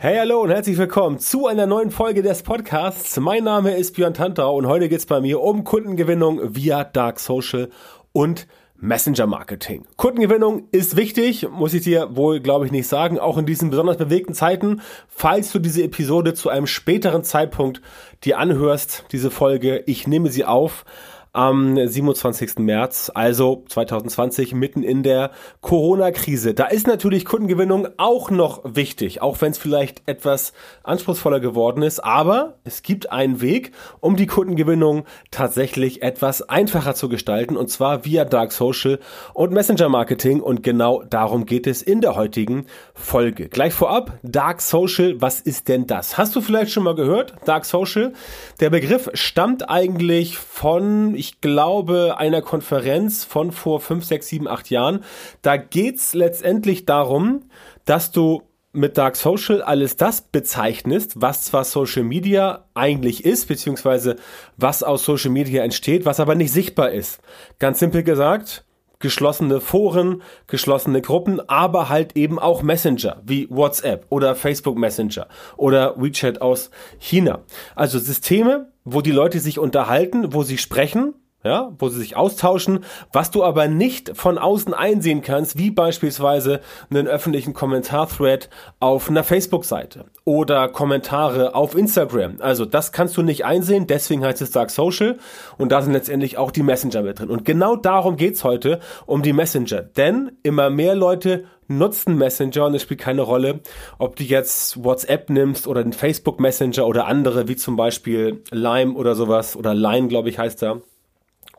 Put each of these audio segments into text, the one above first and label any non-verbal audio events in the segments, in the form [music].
Hey, hallo und herzlich willkommen zu einer neuen Folge des Podcasts. Mein Name ist Björn Tantau und heute geht es bei mir um Kundengewinnung via Dark Social und Messenger Marketing. Kundengewinnung ist wichtig, muss ich dir wohl, glaube ich, nicht sagen, auch in diesen besonders bewegten Zeiten. Falls du diese Episode zu einem späteren Zeitpunkt dir anhörst, diese Folge, ich nehme sie auf am 27. März, also 2020, mitten in der Corona-Krise. Da ist natürlich Kundengewinnung auch noch wichtig, auch wenn es vielleicht etwas anspruchsvoller geworden ist. Aber es gibt einen Weg, um die Kundengewinnung tatsächlich etwas einfacher zu gestalten, und zwar via Dark Social und Messenger Marketing. Und genau darum geht es in der heutigen Folge. Gleich vorab, Dark Social, was ist denn das? Hast du vielleicht schon mal gehört? Dark Social? Der Begriff stammt eigentlich von ich glaube, einer Konferenz von vor fünf, sechs, sieben, acht Jahren. Da geht's letztendlich darum, dass du mit Dark Social alles das bezeichnest, was zwar Social Media eigentlich ist, beziehungsweise was aus Social Media entsteht, was aber nicht sichtbar ist. Ganz simpel gesagt, geschlossene Foren, geschlossene Gruppen, aber halt eben auch Messenger wie WhatsApp oder Facebook Messenger oder WeChat aus China. Also Systeme, wo die Leute sich unterhalten, wo sie sprechen, ja, wo sie sich austauschen, was du aber nicht von außen einsehen kannst, wie beispielsweise einen öffentlichen Kommentar-Thread auf einer Facebook-Seite oder Kommentare auf Instagram. Also das kannst du nicht einsehen, deswegen heißt es Dark Social und da sind letztendlich auch die Messenger mit drin. Und genau darum geht's heute, um die Messenger. Denn immer mehr Leute nutzen Messenger und es spielt keine Rolle, ob du jetzt WhatsApp nimmst oder den Facebook Messenger oder andere, wie zum Beispiel Lime oder sowas oder Line, glaube ich, heißt er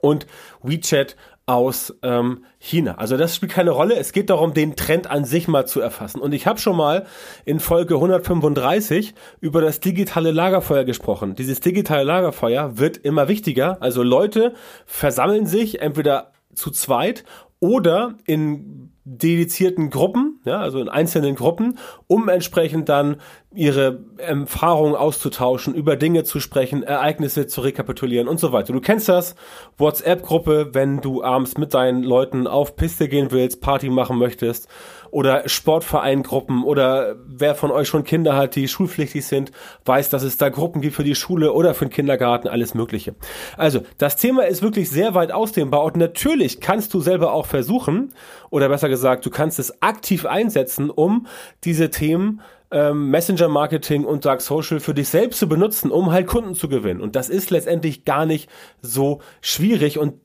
und WeChat aus ähm, China. Also das spielt keine Rolle. Es geht darum, den Trend an sich mal zu erfassen. Und ich habe schon mal in Folge 135 über das digitale Lagerfeuer gesprochen. Dieses digitale Lagerfeuer wird immer wichtiger. Also Leute versammeln sich entweder zu zweit oder in dedizierten Gruppen, ja, also in einzelnen Gruppen, um entsprechend dann ihre Erfahrungen auszutauschen, über Dinge zu sprechen, Ereignisse zu rekapitulieren und so weiter. Du kennst das, WhatsApp-Gruppe, wenn du abends mit deinen Leuten auf Piste gehen willst, Party machen möchtest oder Sportvereingruppen oder wer von euch schon Kinder hat, die schulpflichtig sind, weiß, dass es da Gruppen gibt für die Schule oder für den Kindergarten, alles Mögliche. Also, das Thema ist wirklich sehr weit ausdehnbar und natürlich kannst du selber auch versuchen, oder besser gesagt, du kannst es aktiv einsetzen, um diese Themen ähm, Messenger-Marketing und Dark Social für dich selbst zu benutzen, um halt Kunden zu gewinnen. Und das ist letztendlich gar nicht so schwierig. Und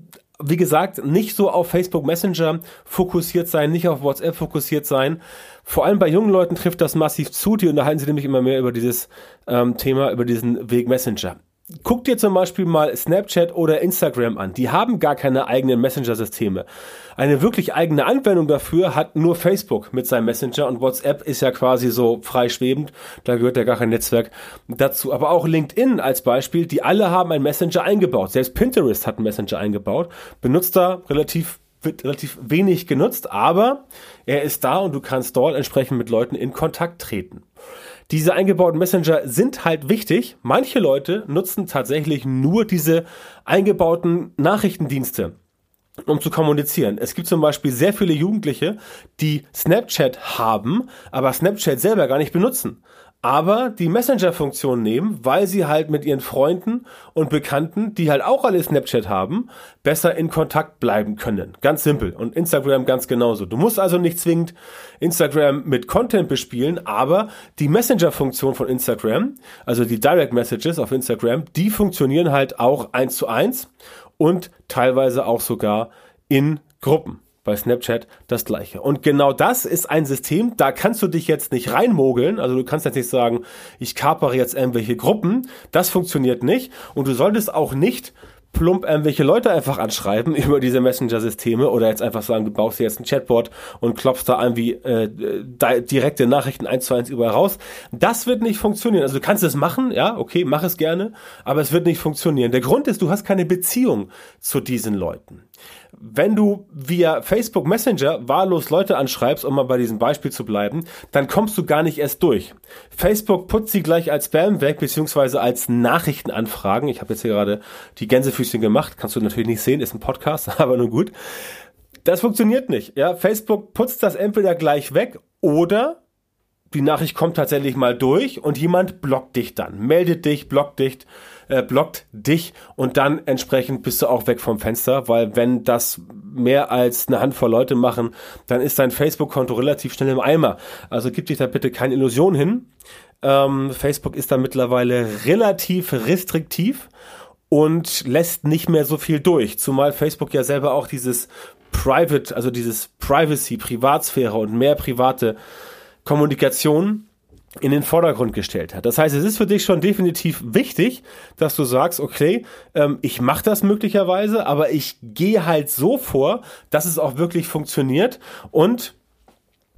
wie gesagt, nicht so auf Facebook Messenger fokussiert sein, nicht auf WhatsApp fokussiert sein. Vor allem bei jungen Leuten trifft das massiv zu, die unterhalten sich nämlich immer mehr über dieses ähm, Thema, über diesen Weg Messenger. Guck dir zum Beispiel mal Snapchat oder Instagram an. Die haben gar keine eigenen Messenger-Systeme. Eine wirklich eigene Anwendung dafür hat nur Facebook mit seinem Messenger und WhatsApp ist ja quasi so freischwebend. Da gehört ja gar kein Netzwerk dazu. Aber auch LinkedIn als Beispiel, die alle haben einen Messenger eingebaut. Selbst Pinterest hat einen Messenger eingebaut. Benutzt da relativ wird relativ wenig genutzt, aber er ist da und du kannst dort entsprechend mit Leuten in Kontakt treten. Diese eingebauten Messenger sind halt wichtig. Manche Leute nutzen tatsächlich nur diese eingebauten Nachrichtendienste um zu kommunizieren. Es gibt zum Beispiel sehr viele Jugendliche, die Snapchat haben, aber Snapchat selber gar nicht benutzen aber die Messenger-Funktion nehmen, weil sie halt mit ihren Freunden und Bekannten, die halt auch alle Snapchat haben, besser in Kontakt bleiben können. Ganz simpel. Und Instagram ganz genauso. Du musst also nicht zwingend Instagram mit Content bespielen, aber die Messenger-Funktion von Instagram, also die Direct Messages auf Instagram, die funktionieren halt auch eins zu eins und teilweise auch sogar in Gruppen bei Snapchat das gleiche. Und genau das ist ein System, da kannst du dich jetzt nicht reinmogeln. Also du kannst jetzt nicht sagen, ich kapere jetzt irgendwelche Gruppen. Das funktioniert nicht. Und du solltest auch nicht plump irgendwelche Leute einfach anschreiben [laughs] über diese Messenger-Systeme oder jetzt einfach sagen, du baust dir jetzt ein Chatbot und klopfst da irgendwie äh, direkte Nachrichten eins zu eins überall raus. Das wird nicht funktionieren. Also du kannst es machen, ja, okay, mach es gerne, aber es wird nicht funktionieren. Der Grund ist, du hast keine Beziehung zu diesen Leuten wenn du via Facebook Messenger wahllos Leute anschreibst, um mal bei diesem Beispiel zu bleiben, dann kommst du gar nicht erst durch. Facebook putzt sie gleich als Spam weg, beziehungsweise als Nachrichtenanfragen. Ich habe jetzt hier gerade die Gänsefüßchen gemacht, kannst du natürlich nicht sehen, ist ein Podcast, [laughs] aber nun gut. Das funktioniert nicht. Ja, Facebook putzt das entweder gleich weg oder die Nachricht kommt tatsächlich mal durch und jemand blockt dich dann, meldet dich, blockt dich äh, blockt dich und dann entsprechend bist du auch weg vom Fenster, weil wenn das mehr als eine Handvoll Leute machen, dann ist dein Facebook-Konto relativ schnell im Eimer. Also gib dich da bitte keine Illusion hin. Ähm, Facebook ist da mittlerweile relativ restriktiv und lässt nicht mehr so viel durch, zumal Facebook ja selber auch dieses Private, also dieses Privacy, Privatsphäre und mehr private Kommunikation in den Vordergrund gestellt hat. Das heißt, es ist für dich schon definitiv wichtig, dass du sagst, okay, ähm, ich mache das möglicherweise, aber ich gehe halt so vor, dass es auch wirklich funktioniert und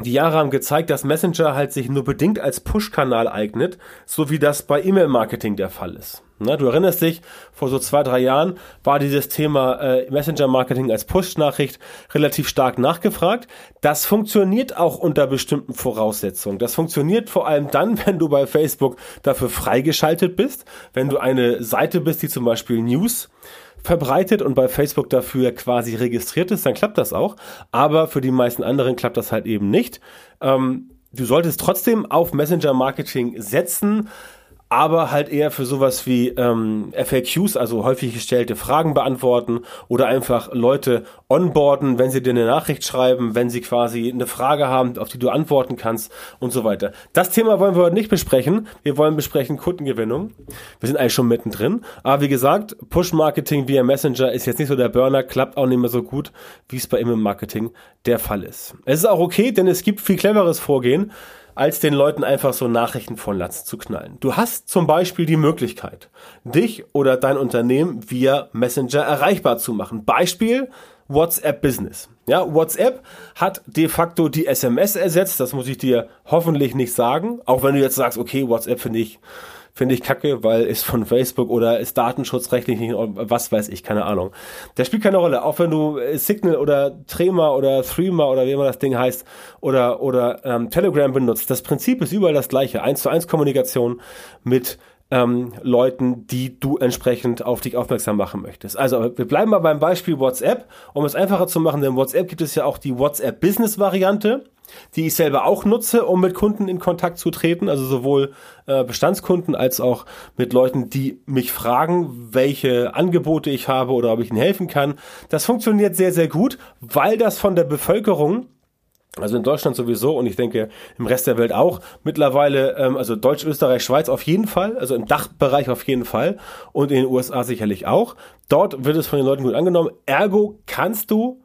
die Jahre haben gezeigt, dass Messenger halt sich nur bedingt als Push-Kanal eignet, so wie das bei E-Mail-Marketing der Fall ist. Na, du erinnerst dich, vor so zwei, drei Jahren war dieses Thema äh, Messenger-Marketing als Push-Nachricht relativ stark nachgefragt. Das funktioniert auch unter bestimmten Voraussetzungen. Das funktioniert vor allem dann, [laughs] wenn du bei Facebook dafür freigeschaltet bist, wenn du eine Seite bist, die zum Beispiel News verbreitet und bei Facebook dafür quasi registriert ist, dann klappt das auch. Aber für die meisten anderen klappt das halt eben nicht. Ähm, du solltest trotzdem auf Messenger-Marketing setzen aber halt eher für sowas wie ähm, FAQs, also häufig gestellte Fragen beantworten oder einfach Leute onboarden, wenn sie dir eine Nachricht schreiben, wenn sie quasi eine Frage haben, auf die du antworten kannst und so weiter. Das Thema wollen wir heute nicht besprechen. Wir wollen besprechen Kundengewinnung. Wir sind eigentlich schon mittendrin. Aber wie gesagt, Push-Marketing via Messenger ist jetzt nicht so der Burner, klappt auch nicht mehr so gut, wie es bei E-Mail-Marketing der Fall ist. Es ist auch okay, denn es gibt viel cleveres Vorgehen als den Leuten einfach so Nachrichten von Latz zu knallen. Du hast zum Beispiel die Möglichkeit, dich oder dein Unternehmen via Messenger erreichbar zu machen. Beispiel WhatsApp Business. Ja, WhatsApp hat de facto die SMS ersetzt. Das muss ich dir hoffentlich nicht sagen. Auch wenn du jetzt sagst, okay, WhatsApp finde ich finde ich kacke, weil ist von Facebook oder ist datenschutzrechtlich nicht, was weiß ich, keine Ahnung. Der spielt keine Rolle. Auch wenn du äh, Signal oder Trema oder Threema oder wie immer das Ding heißt oder, oder ähm, Telegram benutzt. Das Prinzip ist überall das gleiche. Eins zu eins Kommunikation mit ähm, Leuten, die du entsprechend auf dich aufmerksam machen möchtest. Also wir bleiben mal beim Beispiel WhatsApp, um es einfacher zu machen, denn WhatsApp gibt es ja auch die WhatsApp Business Variante, die ich selber auch nutze, um mit Kunden in Kontakt zu treten, also sowohl äh, Bestandskunden als auch mit Leuten, die mich fragen, welche Angebote ich habe oder ob ich ihnen helfen kann. Das funktioniert sehr, sehr gut, weil das von der Bevölkerung also in Deutschland sowieso und ich denke im Rest der Welt auch mittlerweile, ähm, also Deutsch, Österreich, Schweiz auf jeden Fall, also im Dachbereich auf jeden Fall und in den USA sicherlich auch. Dort wird es von den Leuten gut angenommen. Ergo kannst du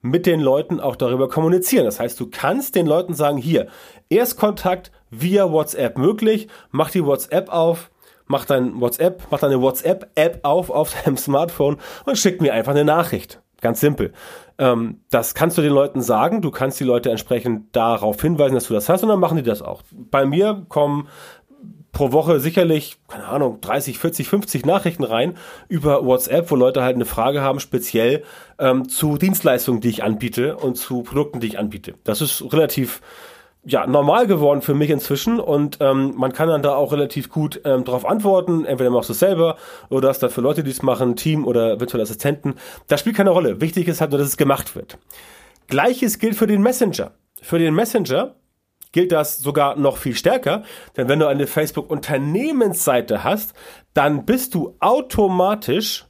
mit den Leuten auch darüber kommunizieren. Das heißt, du kannst den Leuten sagen, hier, Erstkontakt via WhatsApp möglich, mach die WhatsApp auf, mach dein WhatsApp, mach deine WhatsApp-App auf auf deinem Smartphone und schick mir einfach eine Nachricht. Ganz simpel. Ähm, das kannst du den Leuten sagen. Du kannst die Leute entsprechend darauf hinweisen, dass du das hast und dann machen die das auch. Bei mir kommen pro Woche sicherlich, keine Ahnung, 30, 40, 50 Nachrichten rein über WhatsApp, wo Leute halt eine Frage haben, speziell ähm, zu Dienstleistungen, die ich anbiete und zu Produkten, die ich anbiete. Das ist relativ ja, normal geworden für mich inzwischen und ähm, man kann dann da auch relativ gut ähm, darauf antworten. Entweder machst du es selber oder hast dafür Leute, die es machen, Team oder virtuelle Assistenten. Das spielt keine Rolle. Wichtig ist halt nur, dass es gemacht wird. Gleiches gilt für den Messenger. Für den Messenger gilt das sogar noch viel stärker, denn wenn du eine Facebook-Unternehmensseite hast, dann bist du automatisch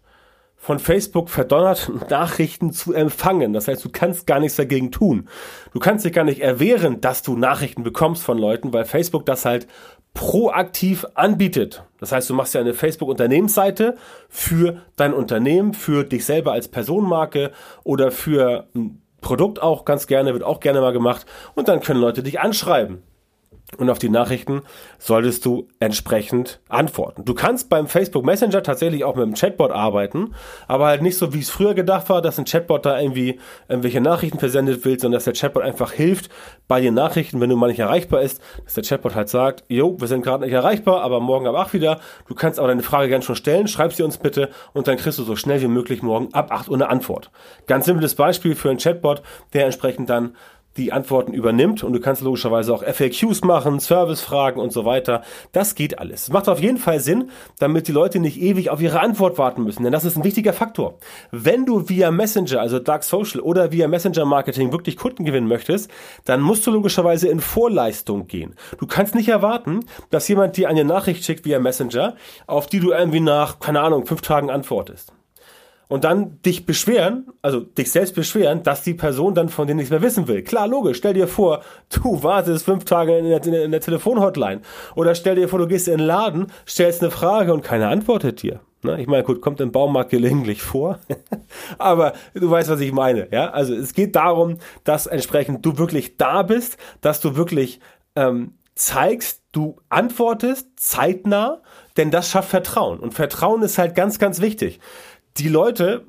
von Facebook verdonnert, [laughs] Nachrichten zu empfangen. Das heißt, du kannst gar nichts dagegen tun. Du kannst dich gar nicht erwehren, dass du Nachrichten bekommst von Leuten, weil Facebook das halt proaktiv anbietet. Das heißt, du machst ja eine Facebook-Unternehmensseite für dein Unternehmen, für dich selber als Personenmarke oder für ein Produkt auch ganz gerne, wird auch gerne mal gemacht. Und dann können Leute dich anschreiben. Und auf die Nachrichten solltest du entsprechend antworten. Du kannst beim Facebook Messenger tatsächlich auch mit dem Chatbot arbeiten, aber halt nicht so, wie es früher gedacht war, dass ein Chatbot da irgendwie irgendwelche Nachrichten versendet will, sondern dass der Chatbot einfach hilft bei den Nachrichten, wenn du mal nicht erreichbar ist, dass der Chatbot halt sagt, jo, wir sind gerade nicht erreichbar, aber morgen ab 8 wieder. Du kannst aber deine Frage gerne schon stellen, schreib sie uns bitte und dann kriegst du so schnell wie möglich morgen ab 8 Uhr eine Antwort. Ganz simples Beispiel für einen Chatbot, der entsprechend dann die Antworten übernimmt und du kannst logischerweise auch FAQs machen, Servicefragen und so weiter. Das geht alles. Macht auf jeden Fall Sinn, damit die Leute nicht ewig auf ihre Antwort warten müssen, denn das ist ein wichtiger Faktor. Wenn du via Messenger, also Dark Social oder via Messenger Marketing wirklich Kunden gewinnen möchtest, dann musst du logischerweise in Vorleistung gehen. Du kannst nicht erwarten, dass jemand dir eine Nachricht schickt via Messenger, auf die du irgendwie nach, keine Ahnung, fünf Tagen antwortest und dann dich beschweren, also dich selbst beschweren, dass die Person dann von dir nichts mehr wissen will. Klar, logisch. Stell dir vor, du wartest fünf Tage in der, in der Telefonhotline. Oder stell dir vor, du gehst in den Laden, stellst eine Frage und keiner antwortet dir. Na, ich meine, gut, kommt im Baumarkt gelegentlich vor. [laughs] Aber du weißt, was ich meine. Ja, also es geht darum, dass entsprechend du wirklich da bist, dass du wirklich ähm, zeigst, du antwortest zeitnah, denn das schafft Vertrauen. Und Vertrauen ist halt ganz, ganz wichtig die Leute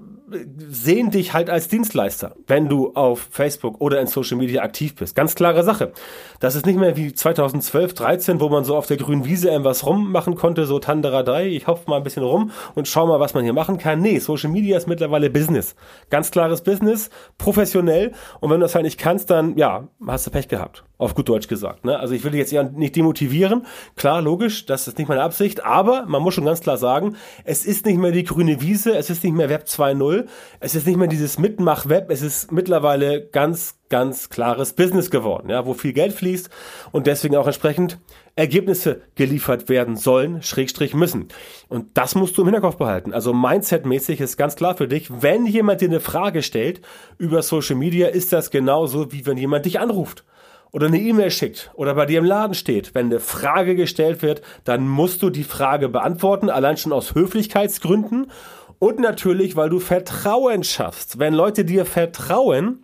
sehen dich halt als Dienstleister, wenn du auf Facebook oder in Social Media aktiv bist. Ganz klare Sache. Das ist nicht mehr wie 2012, 13, wo man so auf der grünen Wiese irgendwas rummachen konnte, so Tanderadei, ich hopfe mal ein bisschen rum und schau mal, was man hier machen kann. Nee, Social Media ist mittlerweile Business. Ganz klares Business, professionell und wenn du das halt nicht kannst, dann, ja, hast du Pech gehabt. Auf gut Deutsch gesagt. Ne? Also ich will dich jetzt eher nicht demotivieren. Klar, logisch, das ist nicht meine Absicht, aber man muss schon ganz klar sagen, es ist nicht mehr die grüne Wiese, es ist nicht mehr Web 2.0, es ist nicht mehr dieses Mitmach-Web, es ist mittlerweile ganz, ganz klares Business geworden, ja, wo viel Geld fließt und deswegen auch entsprechend Ergebnisse geliefert werden sollen, Schrägstrich müssen. Und das musst du im Hinterkopf behalten. Also Mindset-mäßig ist ganz klar für dich, wenn jemand dir eine Frage stellt über Social Media, ist das genauso, wie wenn jemand dich anruft oder eine E-Mail schickt oder bei dir im Laden steht, wenn eine Frage gestellt wird, dann musst du die Frage beantworten, allein schon aus Höflichkeitsgründen und natürlich, weil du Vertrauen schaffst. Wenn Leute dir vertrauen,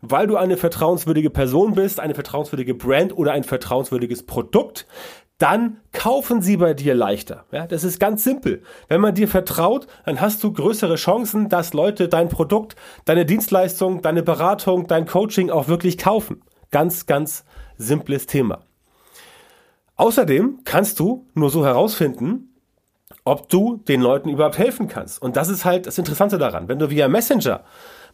weil du eine vertrauenswürdige Person bist, eine vertrauenswürdige Brand oder ein vertrauenswürdiges Produkt, dann kaufen sie bei dir leichter. Ja, das ist ganz simpel. Wenn man dir vertraut, dann hast du größere Chancen, dass Leute dein Produkt, deine Dienstleistung, deine Beratung, dein Coaching auch wirklich kaufen. Ganz, ganz simples Thema. Außerdem kannst du nur so herausfinden, ob du den Leuten überhaupt helfen kannst. Und das ist halt das Interessante daran. Wenn du via Messenger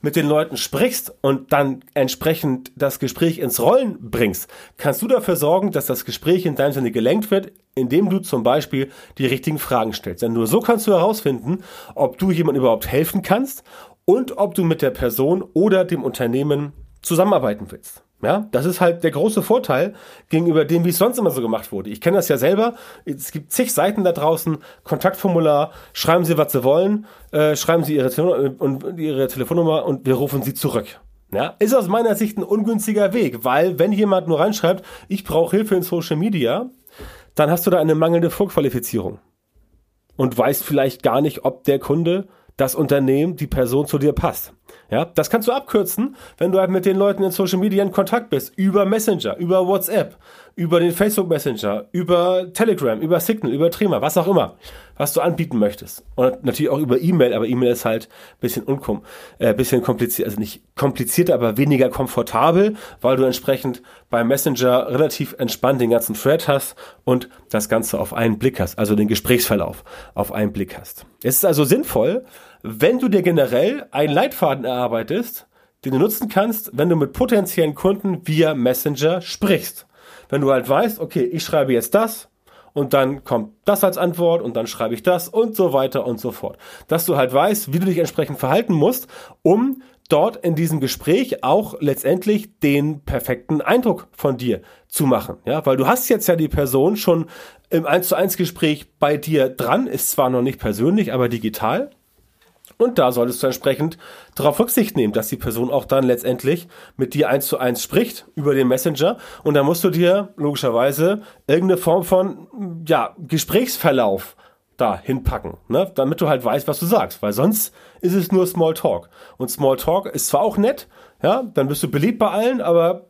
mit den Leuten sprichst und dann entsprechend das Gespräch ins Rollen bringst, kannst du dafür sorgen, dass das Gespräch in deinem Sinne gelenkt wird, indem du zum Beispiel die richtigen Fragen stellst. Denn nur so kannst du herausfinden, ob du jemandem überhaupt helfen kannst und ob du mit der Person oder dem Unternehmen zusammenarbeiten willst. Ja, das ist halt der große Vorteil gegenüber dem, wie es sonst immer so gemacht wurde. Ich kenne das ja selber. Es gibt zig Seiten da draußen, Kontaktformular, schreiben Sie, was Sie wollen, äh, schreiben Sie Ihre, Telefon und Ihre Telefonnummer und wir rufen Sie zurück. Ja, ist aus meiner Sicht ein ungünstiger Weg, weil wenn jemand nur reinschreibt, ich brauche Hilfe in Social Media, dann hast du da eine mangelnde Vorqualifizierung und weißt vielleicht gar nicht, ob der Kunde das Unternehmen, die Person zu dir passt. Ja, das kannst du abkürzen, wenn du halt mit den Leuten in Social Media in Kontakt bist, über Messenger, über WhatsApp, über den Facebook Messenger, über Telegram, über Signal, über Trima, was auch immer, was du anbieten möchtest. Und natürlich auch über E-Mail, aber E-Mail ist halt bisschen unkom, äh, bisschen kompliziert, also nicht komplizierter, aber weniger komfortabel, weil du entsprechend beim Messenger relativ entspannt den ganzen Thread hast und das Ganze auf einen Blick hast, also den Gesprächsverlauf auf einen Blick hast. Es ist also sinnvoll, wenn du dir generell einen Leitfaden erarbeitest, den du nutzen kannst, wenn du mit potenziellen Kunden via Messenger sprichst. Wenn du halt weißt, okay, ich schreibe jetzt das und dann kommt das als Antwort und dann schreibe ich das und so weiter und so fort. Dass du halt weißt, wie du dich entsprechend verhalten musst, um dort in diesem Gespräch auch letztendlich den perfekten Eindruck von dir zu machen. Ja, weil du hast jetzt ja die Person schon im 1 zu 1 Gespräch bei dir dran, ist zwar noch nicht persönlich, aber digital. Und da solltest du entsprechend darauf Rücksicht nehmen, dass die Person auch dann letztendlich mit dir eins zu eins spricht über den Messenger. Und da musst du dir logischerweise irgendeine Form von ja, Gesprächsverlauf da hinpacken, ne? damit du halt weißt, was du sagst. Weil sonst ist es nur Small Talk. Und Small Talk ist zwar auch nett, ja, dann bist du beliebt bei allen, aber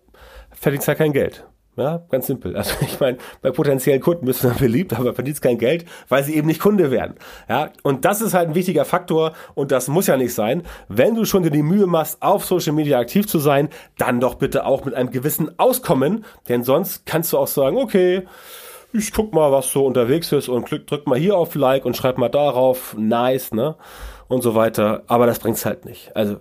verdienst halt kein Geld. Ja, ganz simpel. Also ich meine, bei potenziellen Kunden bist du dann beliebt, aber verdienst kein Geld, weil sie eben nicht Kunde werden. Ja, und das ist halt ein wichtiger Faktor und das muss ja nicht sein. Wenn du schon dir die Mühe machst, auf Social Media aktiv zu sein, dann doch bitte auch mit einem gewissen Auskommen, denn sonst kannst du auch sagen, okay, ich guck mal, was so unterwegs ist und klick, drück mal hier auf Like und schreib mal darauf, nice, ne? Und so weiter. Aber das bringt's halt nicht. Also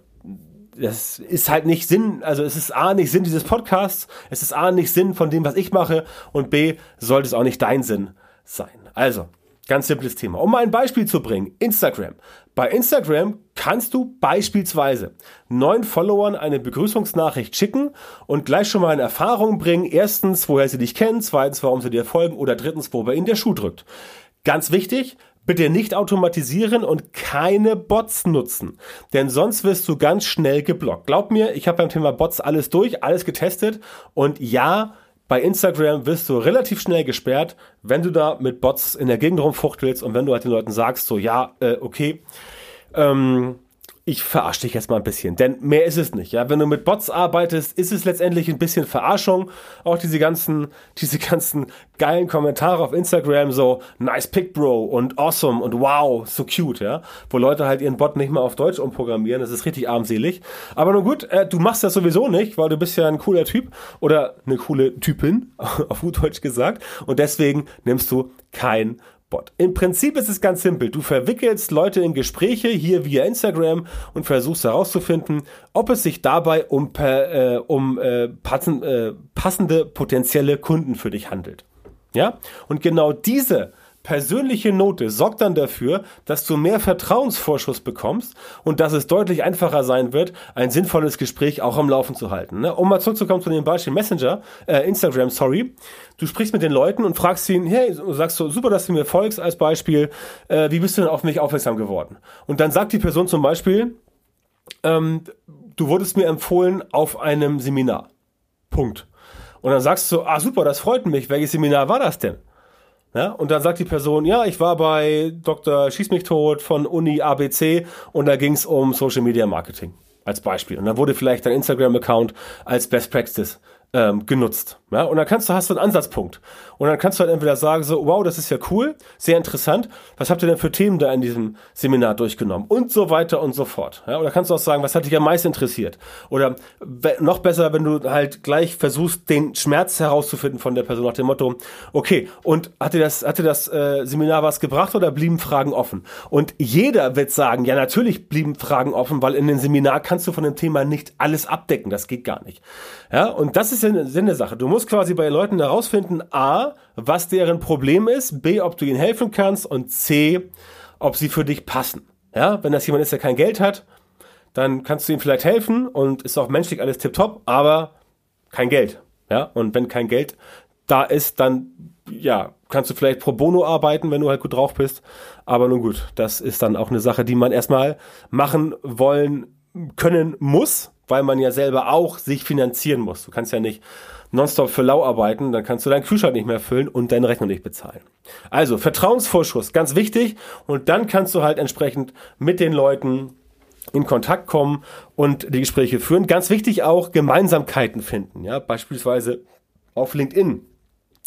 das ist halt nicht Sinn, also es ist A nicht Sinn dieses Podcasts, es ist A nicht Sinn von dem, was ich mache und B sollte es auch nicht dein Sinn sein. Also, ganz simples Thema. Um mal ein Beispiel zu bringen, Instagram. Bei Instagram kannst du beispielsweise neuen Followern eine Begrüßungsnachricht schicken und gleich schon mal in Erfahrung bringen, erstens, woher sie dich kennen, zweitens, warum sie dir folgen oder drittens, wo bei ihnen der Schuh drückt. Ganz wichtig, Bitte nicht automatisieren und keine Bots nutzen, denn sonst wirst du ganz schnell geblockt. Glaub mir, ich habe beim Thema Bots alles durch, alles getestet und ja, bei Instagram wirst du relativ schnell gesperrt, wenn du da mit Bots in der Gegend rumfuchtelst und wenn du halt den Leuten sagst, so ja, äh, okay, ähm, ich verarsche dich jetzt mal ein bisschen, denn mehr ist es nicht. Ja, wenn du mit Bots arbeitest, ist es letztendlich ein bisschen Verarschung. Auch diese ganzen, diese ganzen geilen Kommentare auf Instagram, so nice pick, bro und awesome und wow, so cute, ja, wo Leute halt ihren Bot nicht mal auf Deutsch umprogrammieren. Das ist richtig armselig. Aber nun gut, äh, du machst das sowieso nicht, weil du bist ja ein cooler Typ oder eine coole Typin, [laughs] auf gut Deutsch gesagt, und deswegen nimmst du kein Bot. Im Prinzip ist es ganz simpel. Du verwickelst Leute in Gespräche hier via Instagram und versuchst herauszufinden, ob es sich dabei um, äh, um äh, passen, äh, passende potenzielle Kunden für dich handelt. Ja? Und genau diese persönliche Note sorgt dann dafür, dass du mehr Vertrauensvorschuss bekommst und dass es deutlich einfacher sein wird, ein sinnvolles Gespräch auch am Laufen zu halten. Ne? Um mal zurückzukommen zu dem Beispiel Messenger, äh, Instagram, sorry. Du sprichst mit den Leuten und fragst ihn, hey, du sagst so, super, dass du mir folgst als Beispiel, äh, wie bist du denn auf mich aufmerksam geworden? Und dann sagt die Person zum Beispiel, ähm, du wurdest mir empfohlen auf einem Seminar. Punkt. Und dann sagst du, ah super, das freut mich, welches Seminar war das denn? Ja, und dann sagt die Person, ja, ich war bei Dr. Schieß mich tot von Uni ABC und da ging es um Social Media Marketing als Beispiel. Und dann wurde vielleicht dein Instagram-Account als Best Practice ähm, genutzt. Ja, und dann kannst du, hast du einen Ansatzpunkt. Und dann kannst du halt entweder sagen, so, wow, das ist ja cool, sehr interessant. Was habt ihr denn für Themen da in diesem Seminar durchgenommen? Und so weiter und so fort. Ja, oder kannst du auch sagen, was hat dich am meisten interessiert? Oder noch besser, wenn du halt gleich versuchst, den Schmerz herauszufinden von der Person nach dem Motto, okay, und hat dir das, hat dir das äh, Seminar was gebracht oder blieben Fragen offen? Und jeder wird sagen, ja, natürlich blieben Fragen offen, weil in dem Seminar kannst du von dem Thema nicht alles abdecken. Das geht gar nicht. Ja, und das ist der Sinn der Sache. Du musst quasi bei Leuten herausfinden, A, was deren Problem ist, B, ob du ihnen helfen kannst und C, ob sie für dich passen. Ja, wenn das jemand ist, der kein Geld hat, dann kannst du ihm vielleicht helfen und ist auch menschlich alles tipptopp, aber kein Geld. Ja, und wenn kein Geld da ist, dann ja, kannst du vielleicht pro bono arbeiten, wenn du halt gut drauf bist. Aber nun gut, das ist dann auch eine Sache, die man erstmal machen wollen können muss, weil man ja selber auch sich finanzieren muss. Du kannst ja nicht nonstop für lau arbeiten, dann kannst du deinen Kühlschrank nicht mehr füllen und deine Rechnung nicht bezahlen. Also Vertrauensvorschuss, ganz wichtig. Und dann kannst du halt entsprechend mit den Leuten in Kontakt kommen und die Gespräche führen. Ganz wichtig auch Gemeinsamkeiten finden. Ja, beispielsweise auf LinkedIn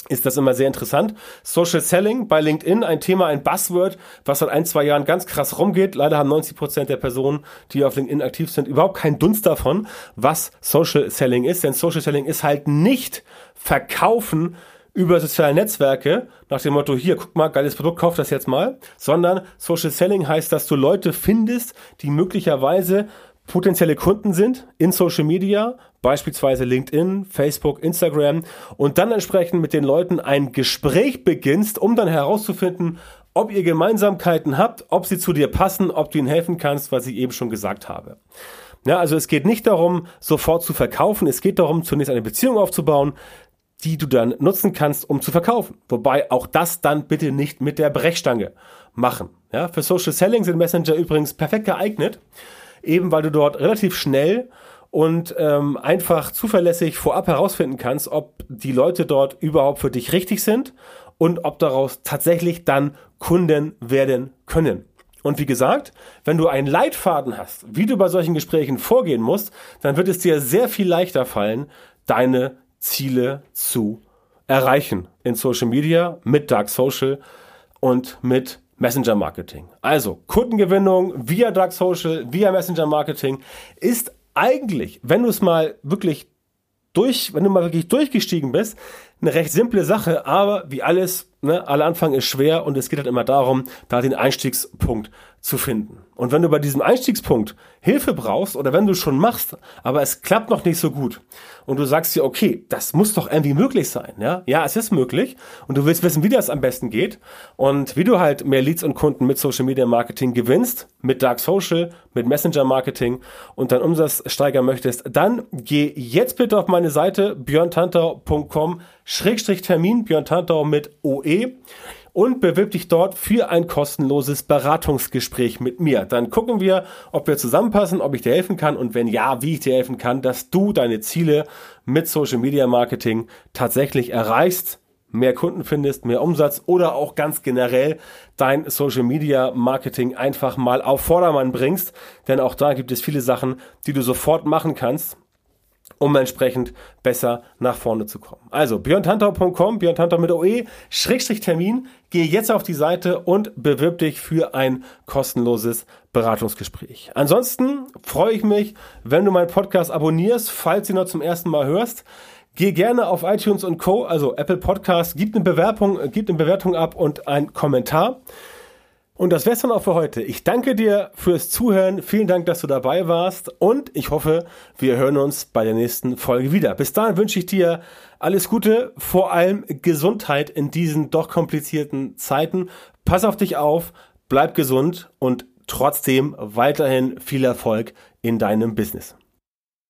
ist das immer sehr interessant. Social Selling bei LinkedIn, ein Thema, ein Buzzword, was seit ein, zwei Jahren ganz krass rumgeht. Leider haben 90 Prozent der Personen, die auf LinkedIn aktiv sind, überhaupt keinen Dunst davon, was Social Selling ist. Denn Social Selling ist halt nicht Verkaufen über soziale Netzwerke nach dem Motto, hier, guck mal, geiles Produkt, kauf das jetzt mal, sondern Social Selling heißt, dass du Leute findest, die möglicherweise potenzielle Kunden sind in Social Media, beispielsweise LinkedIn, Facebook, Instagram und dann entsprechend mit den Leuten ein Gespräch beginnst, um dann herauszufinden, ob ihr Gemeinsamkeiten habt, ob sie zu dir passen, ob du ihnen helfen kannst, was ich eben schon gesagt habe. Ja, also es geht nicht darum, sofort zu verkaufen, es geht darum, zunächst eine Beziehung aufzubauen, die du dann nutzen kannst, um zu verkaufen. Wobei auch das dann bitte nicht mit der Brechstange machen. Ja, für Social Selling sind Messenger übrigens perfekt geeignet eben weil du dort relativ schnell und ähm, einfach zuverlässig vorab herausfinden kannst, ob die Leute dort überhaupt für dich richtig sind und ob daraus tatsächlich dann Kunden werden können. Und wie gesagt, wenn du einen Leitfaden hast, wie du bei solchen Gesprächen vorgehen musst, dann wird es dir sehr viel leichter fallen, deine Ziele zu erreichen in Social Media mit Dark Social und mit Messenger Marketing. Also Kundengewinnung via Dark Social, via Messenger Marketing ist eigentlich, wenn du es mal wirklich durch, wenn du mal wirklich durchgestiegen bist, eine recht simple Sache, aber wie alles, ne, aller Anfang ist schwer und es geht halt immer darum, da den Einstiegspunkt zu finden. Und wenn du bei diesem Einstiegspunkt Hilfe brauchst oder wenn du schon machst, aber es klappt noch nicht so gut und du sagst dir, okay, das muss doch irgendwie möglich sein, ja? Ja, es ist möglich und du willst wissen, wie das am besten geht und wie du halt mehr Leads und Kunden mit Social Media Marketing gewinnst, mit Dark Social, mit Messenger Marketing und deinen Umsatz steigern möchtest, dann geh jetzt bitte auf meine Seite björntantau.com Schrägstrich Termin, Björn Tantau mit OE und bewirb dich dort für ein kostenloses Beratungsgespräch mit mir. Dann gucken wir, ob wir zusammenpassen, ob ich dir helfen kann und wenn ja, wie ich dir helfen kann, dass du deine Ziele mit Social Media Marketing tatsächlich erreichst mehr Kunden findest, mehr Umsatz oder auch ganz generell dein Social Media Marketing einfach mal auf Vordermann bringst. Denn auch da gibt es viele Sachen, die du sofort machen kannst um entsprechend besser nach vorne zu kommen. Also björntantau.com, björntantau mit OE, Schrägstrich Termin, geh jetzt auf die Seite und bewirb dich für ein kostenloses Beratungsgespräch. Ansonsten freue ich mich, wenn du meinen Podcast abonnierst, falls du ihn noch zum ersten Mal hörst. Geh gerne auf iTunes und Co., also Apple Podcast, gib eine Bewerbung, gib eine Bewertung ab und einen Kommentar. Und das wär's dann auch für heute. Ich danke dir fürs Zuhören. Vielen Dank, dass du dabei warst. Und ich hoffe, wir hören uns bei der nächsten Folge wieder. Bis dahin wünsche ich dir alles Gute, vor allem Gesundheit in diesen doch komplizierten Zeiten. Pass auf dich auf, bleib gesund und trotzdem weiterhin viel Erfolg in deinem Business.